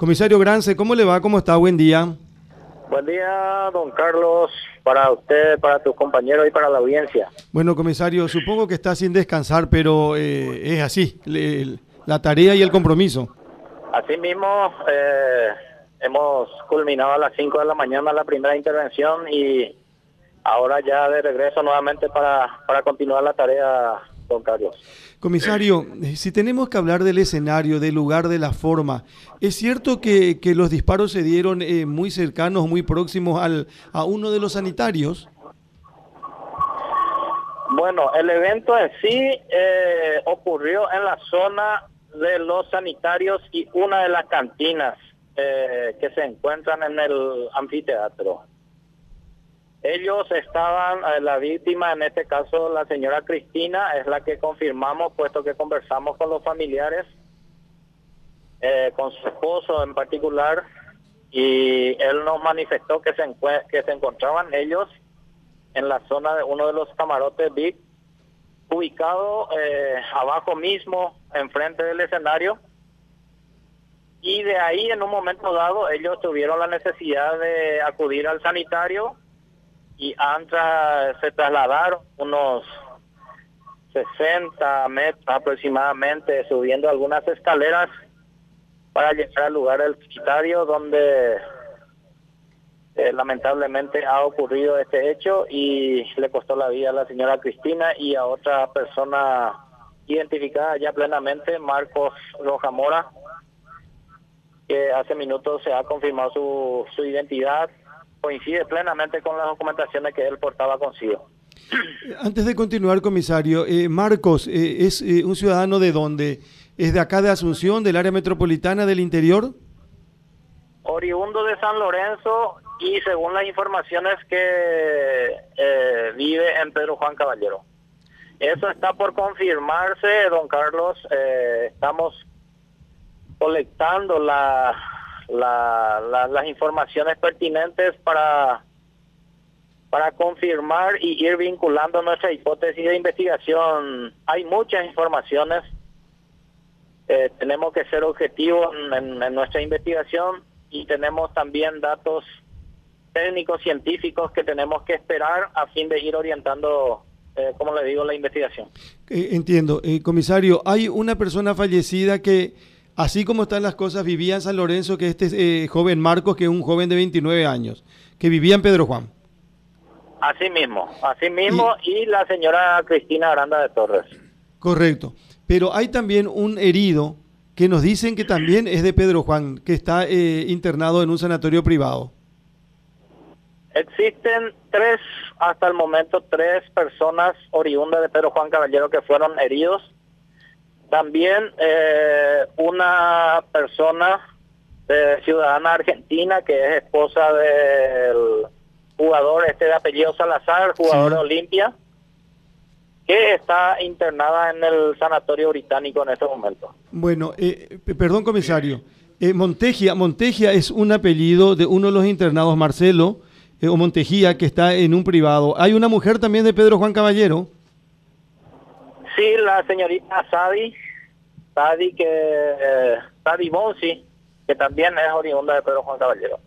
Comisario Grance, ¿cómo le va? ¿Cómo está? Buen día. Buen día, don Carlos, para usted, para tus compañeros y para la audiencia. Bueno, comisario, supongo que está sin descansar, pero eh, es así, la tarea y el compromiso. Así mismo, eh, hemos culminado a las 5 de la mañana la primera intervención y ahora ya de regreso nuevamente para, para continuar la tarea don Carlos. Comisario, eh, si tenemos que hablar del escenario, del lugar, de la forma, ¿es cierto que, los disparos se dieron eh, muy cercanos, muy próximos al, a uno de los sanitarios? Bueno, el evento en sí eh, ocurrió en la zona de los sanitarios y una de las cantinas que se encuentran en el anfiteatro. Ellos estaban, eh, la víctima, en este caso la señora Cristina, es la que confirmamos, puesto que conversamos con los familiares, eh, con su esposo en particular, y él nos manifestó que se, que se encontraban ellos en la zona de uno de los camarotes VIP, ubicado eh, abajo mismo, enfrente del escenario, y de ahí en un momento dado ellos tuvieron la necesidad de acudir al sanitario y antes se trasladaron unos 60 metros aproximadamente subiendo algunas escaleras para llegar al lugar del sanitario donde eh, lamentablemente ha ocurrido este hecho y le costó la vida a la señora Cristina y a otra persona identificada ya plenamente, Marcos Rojamora, que hace minutos se ha confirmado su, su identidad coincide plenamente con las documentaciones que él portaba consigo. Antes de continuar, comisario, eh, Marcos, eh, ¿es eh, un ciudadano de dónde? ¿Es de acá de Asunción, del área metropolitana del interior? Oriundo de San Lorenzo y según las informaciones que vive en Pedro Juan Caballero. Eso está por confirmarse, don Carlos. estamos colectando la, las informaciones pertinentes para, para confirmar y ir vinculando nuestra hipótesis de investigación. Hay muchas informaciones, eh, tenemos que ser objetivos en, nuestra investigación y tenemos también datos técnicos científicos que tenemos que esperar a fin de ir orientando eh, como le digo, la investigación. Eh, entiendo. comisario, hay una persona fallecida que Así como están las cosas, vivía en San Lorenzo, que este eh, joven Marcos, que es un joven de 29 años, que vivía en Pedro Juan. Así mismo, así mismo, y, la señora Cristina Aranda de Torres. Correcto. Pero hay también un herido que nos dicen que también es de Pedro Juan, que está eh, internado en un sanatorio privado. Existen tres, hasta el momento, tres personas oriundas de Pedro Juan Caballero que fueron heridos también eh, una persona ciudadana argentina que es esposa del jugador este de apellido Salazar, jugador de Olimpia, que está internada en el sanatorio británico en este momento. Bueno, eh, perdón comisario, eh, Montegia, Montegia es un apellido de uno de los internados, Marcelo, eh, o Montejía, que está en un privado. ¿Hay una mujer también de Pedro Juan Caballero? Sí, la señorita Sadi, Sadi que eh, Sadi Bonsi, que también es oriunda de Pedro Juan Caballero.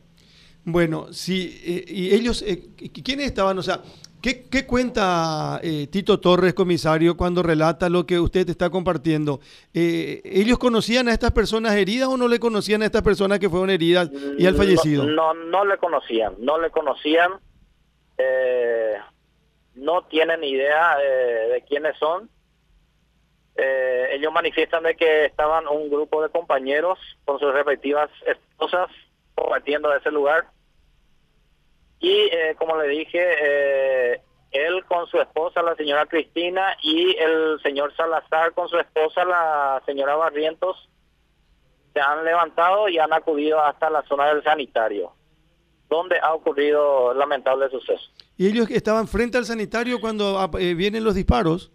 Bueno, sí, eh, y ellos, eh, ¿quiénes estaban? O sea, ¿qué, qué cuenta eh, Tito Torres, comisario, cuando relata lo que usted está compartiendo? ¿Ellos conocían a estas personas heridas o no le conocían a estas personas que fueron heridas y al fallecido? No, no, no le conocían, no le conocían. no tienen idea de quiénes son eh, ellos manifiestan de que estaban un grupo de compañeros con sus respectivas esposas compartiendo ese lugar. Y eh, como le dije, eh, él con su esposa, la señora Cristina, y el señor Salazar con su esposa, la señora Barrientos, se han levantado y han acudido hasta la zona del sanitario, donde ha ocurrido lamentable suceso. ¿Y ellos estaban frente al sanitario cuando ah, vienen los disparos?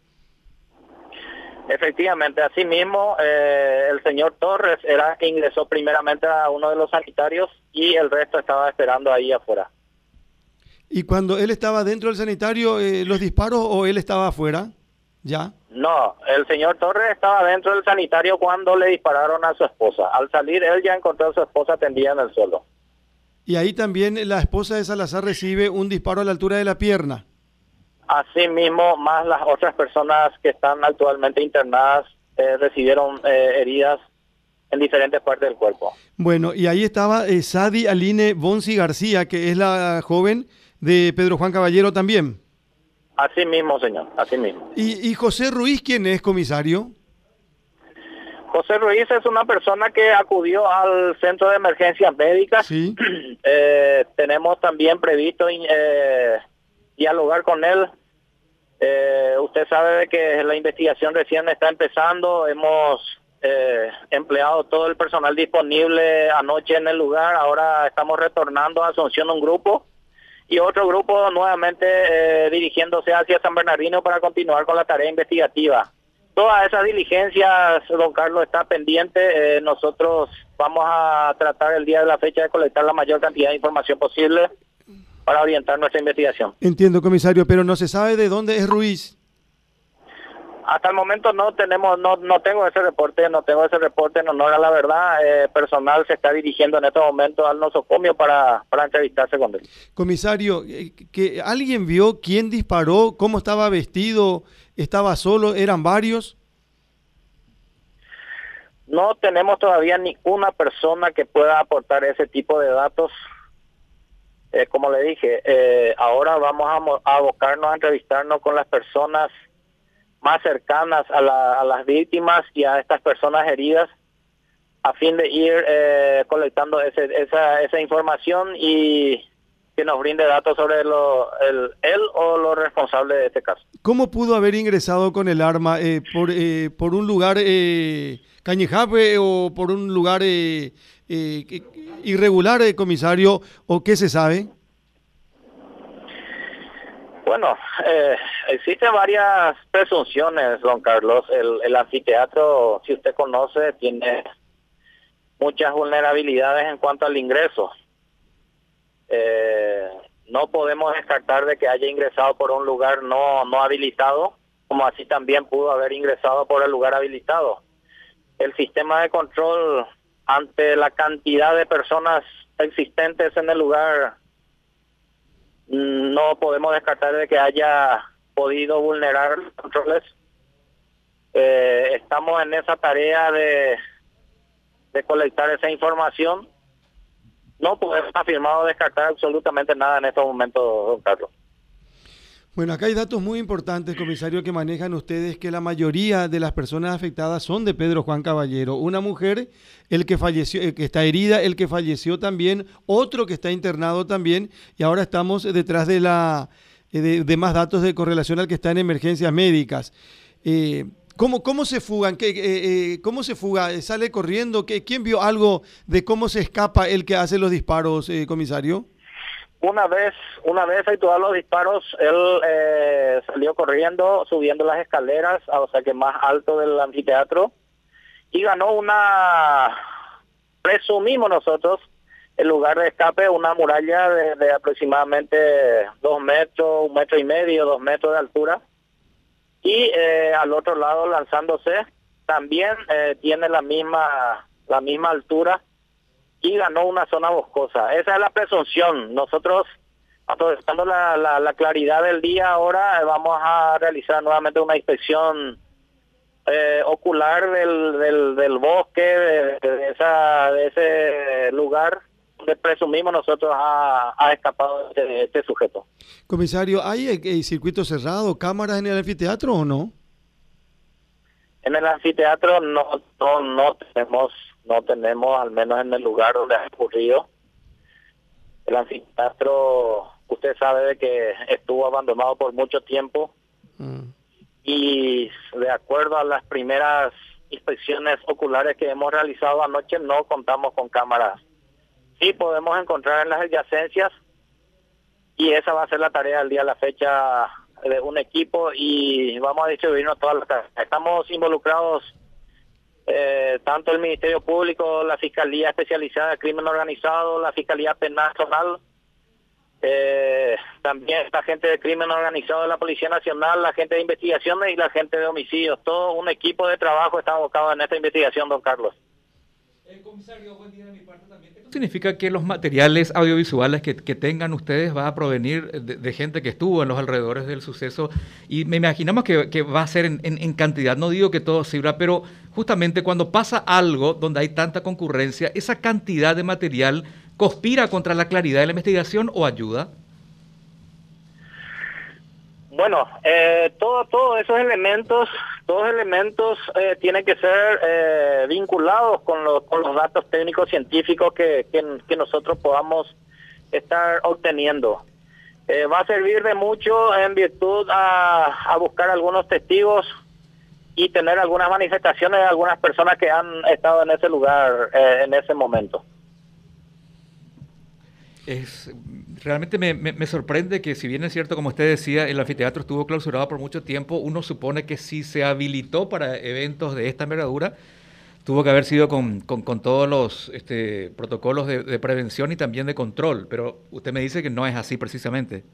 Efectivamente, asimismo, eh, el señor Torres era que ingresó primeramente a uno de los sanitarios y el resto estaba esperando ahí afuera. ¿Y cuando él estaba dentro del sanitario, eh, los disparos o él estaba afuera? ¿Ya? No, el señor Torres estaba dentro del sanitario cuando le dispararon a su esposa. Al salir, él ya encontró a su esposa tendida en el suelo. Y ahí también la esposa de Salazar recibe un disparo a la altura de la pierna. Así mismo, más las otras personas que están actualmente internadas eh, recibieron eh, heridas en diferentes partes del cuerpo. Bueno, y ahí estaba eh, Sadi Aline Bonsi García, que es la joven de Pedro Juan Caballero también. Así mismo, señor, así mismo. ¿Y, José Ruiz quién es, comisario? José Ruiz es una persona que acudió al centro de emergencias médicas. Sí. Eh, tenemos también previsto eh, dialogar con él. Eh, usted sabe que la investigación recién está empezando. Hemos empleado todo el personal disponible anoche en el lugar. Ahora estamos retornando a Asunción un grupo y otro grupo nuevamente eh, dirigiéndose hacia San Bernardino para continuar con la tarea investigativa. Todas esas diligencias, don Carlos, está pendiente. Eh, nosotros vamos a tratar el día de la fecha de colectar la mayor cantidad de información posible para orientar nuestra investigación. Entiendo, comisario, pero no se sabe de dónde es Ruiz. Hasta el momento no tenemos, no, no tengo ese reporte, no tengo ese reporte en honor a la verdad. Eh, personal se está dirigiendo en este momento al nosocomio para, para entrevistarse con él. Comisario, eh, que ¿alguien vio quién disparó? ¿Cómo estaba vestido? ¿Estaba solo? ¿Eran varios? No tenemos todavía ninguna persona que pueda aportar ese tipo de datos. Eh, como le dije, eh, ahora vamos a, a abocarnos a entrevistarnos con las personas más cercanas a, las víctimas y a estas personas heridas a fin de ir eh, colectando esa, esa información y que nos brinde datos sobre lo, el, él o los responsables de este caso. ¿Cómo pudo haber ingresado con el arma? Eh, por, eh, ¿Por un lugar eh, o por un lugar irregular, comisario? ¿O qué se sabe? Bueno, eh, existen varias presunciones, don Carlos. El, anfiteatro, si usted conoce, tiene muchas vulnerabilidades en cuanto al ingreso. Eh, no podemos descartar de que haya ingresado por un lugar no, no habilitado, como así también pudo haber ingresado por el lugar habilitado. El sistema de control ante la cantidad de personas existentes en el lugar no podemos descartar de que haya podido vulnerar los controles. Eh, estamos en esa tarea de, de colectar esa información. No podemos afirmar o descartar absolutamente nada en estos momentos, don Carlos. Bueno, acá hay datos muy importantes, comisario, que manejan ustedes, que la mayoría de las personas afectadas son de Pedro Juan Caballero. Una mujer, el que falleció, que está herida, el que falleció también, otro que está internado también, y ahora estamos detrás de la eh, de, más datos de correlación al que está en emergencias médicas. Eh, ¿Cómo, ¿Cómo se fugan? ¿Qué, eh, ¿Cómo se fuga? ¿Sale corriendo? ¿Qué, ¿Quién vio algo de cómo se escapa el que hace los disparos, comisario? Una vez, una vez todos los disparos, él eh, salió corriendo, subiendo las escaleras, o sea que más alto del anfiteatro, y ganó una, presumimos nosotros, el lugar de escape, una muralla de, aproximadamente dos metros, un metro y medio, dos metros de altura, y eh, al otro lado lanzándose, también eh, tiene la misma, la misma altura y ganó una zona boscosa. Esa es la presunción. Nosotros, aprovechando la, la, claridad del día, ahora vamos a realizar nuevamente una inspección eh, ocular del, del, del bosque, de, esa, de ese lugar donde presumimos nosotros ha, ha escapado este, este, sujeto. Comisario, ¿hay, ¿hay circuito cerrado, cámaras en el anfiteatro o no? En el anfiteatro no, no, no tenemos no tenemos, al menos en el lugar donde ha ocurrido. El anfiteatro, usted sabe de que estuvo abandonado por mucho tiempo mm. y de acuerdo a las primeras inspecciones oculares que hemos realizado anoche, no contamos con cámaras. Sí podemos encontrar en las adyacencias y esa va a ser la tarea del día de la fecha de un equipo y vamos a distribuirnos todas las Estamos involucrados eh, tanto el Ministerio Público, la Fiscalía Especializada de Crimen Organizado, la Fiscalía Penal Nacional, Eh, también la gente de crimen organizado de la Policía Nacional, la gente de investigaciones y la gente de homicidios. Todo un equipo de trabajo está abocado en esta investigación, don Carlos. Eh, comisario, buen día de mi parte también. ¿Esto significa que los materiales audiovisuales que, tengan ustedes va a provenir de, gente que estuvo en los alrededores del suceso? Y me imaginamos que, va a ser en, cantidad. No digo que todo sirva, pero justamente cuando pasa algo donde hay tanta concurrencia, esa cantidad de material conspira contra la claridad de la investigación o ayuda? Bueno, eh, todos esos elementos, todos elementos eh, tienen que ser eh, vinculados con, con, los datos técnicos científicos que, que, nosotros podamos estar obteniendo. Eh, va a servir de mucho en virtud a, a buscar algunos testigos y tener algunas manifestaciones de algunas personas que han estado en ese lugar en ese momento es, realmente me, sorprende que si bien es cierto, como usted decía, el anfiteatro estuvo clausurado por mucho tiempo, uno supone que si se habilitó para eventos de esta envergadura, tuvo que haber sido con, todos los este, protocolos de, prevención y también de control, pero usted me dice que no es así precisamente.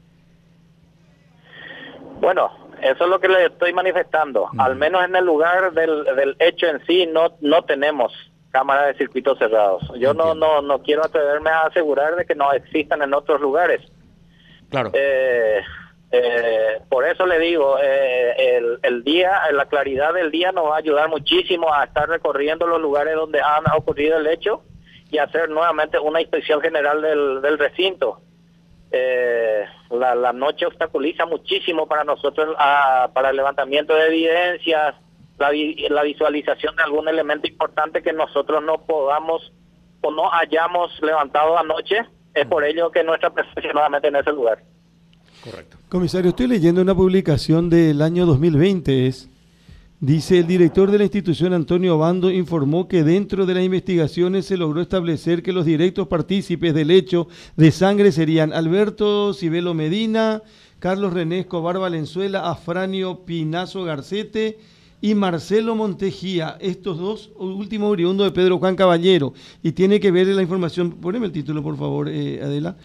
Bueno, eso es lo que le estoy manifestando. Al menos en el lugar del, del hecho en sí no, no tenemos cámaras de circuitos cerrados. Yo no, no, no quiero atreverme a asegurar de que no existan en otros lugares. Claro. Eh, eh, por eso le digo, eh, el, el, día, la claridad del día nos va a ayudar muchísimo a estar recorriendo los lugares donde han ocurrido el hecho y hacer nuevamente una inspección general del, del recinto. la, la, noche obstaculiza muchísimo para nosotros ah, para el levantamiento de evidencias, la, la visualización de algún elemento importante que nosotros no podamos o no hayamos levantado anoche. Es por ello que nuestra presencia nuevamente en ese lugar. Correcto. Comisario, estoy leyendo una publicación del año 2020. Es, dice el director de la institución, Antonio Bando, informó que dentro de las investigaciones se logró establecer que los directos partícipes del hecho de sangre serían Alberto Cibelo Medina, Carlos René Escobar Valenzuela, Afranio Pinazo Garcete y Marcelo Montejía, estos dos últimos oriundos de Pedro Juan Caballero, y tiene que ver la información, poneme el título por favor, eh, Adela,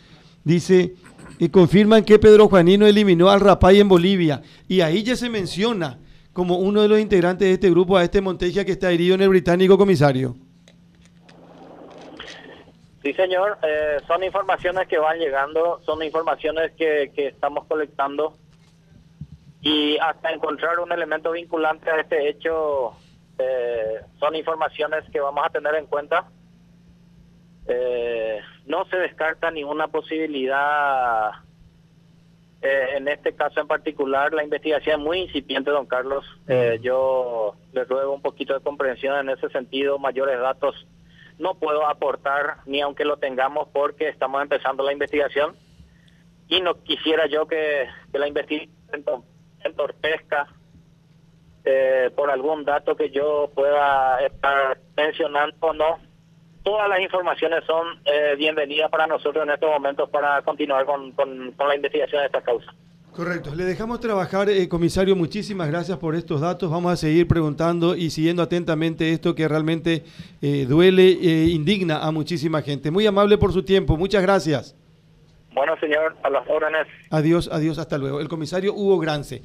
dice, y confirman que Pedro Juanino eliminó al Rapay en Bolivia, y ahí ya se menciona como uno de los integrantes de este grupo a este Montejía que está herido en el británico comisario. Sí, señor, eh, son informaciones que van llegando, son informaciones que, que estamos colectando y hasta encontrar un elemento vinculante a este hecho eh, son informaciones que vamos a tener en cuenta. Eh, no se descarta ninguna posibilidad eh, en este caso en particular. La investigación es muy incipiente, don Carlos. yo le ruego un poquito de comprensión en ese sentido, mayores datos no puedo aportar ni aunque lo tengamos porque estamos empezando la investigación y no quisiera yo que, que la investigación entorpezca eh, por algún dato que yo pueda estar mencionando o no. Todas las informaciones son eh, bienvenidas para nosotros en estos momentos para continuar con, con, la investigación de esta causa. Correcto. Le dejamos trabajar, eh, comisario. Muchísimas gracias por estos datos. Vamos a seguir preguntando y siguiendo atentamente esto que realmente eh, duele e indigna a muchísima gente. Muy amable por su tiempo. Muchas gracias. Bueno, señor, a las órdenes. Adiós, adiós, hasta luego. El comisario Hugo Grance.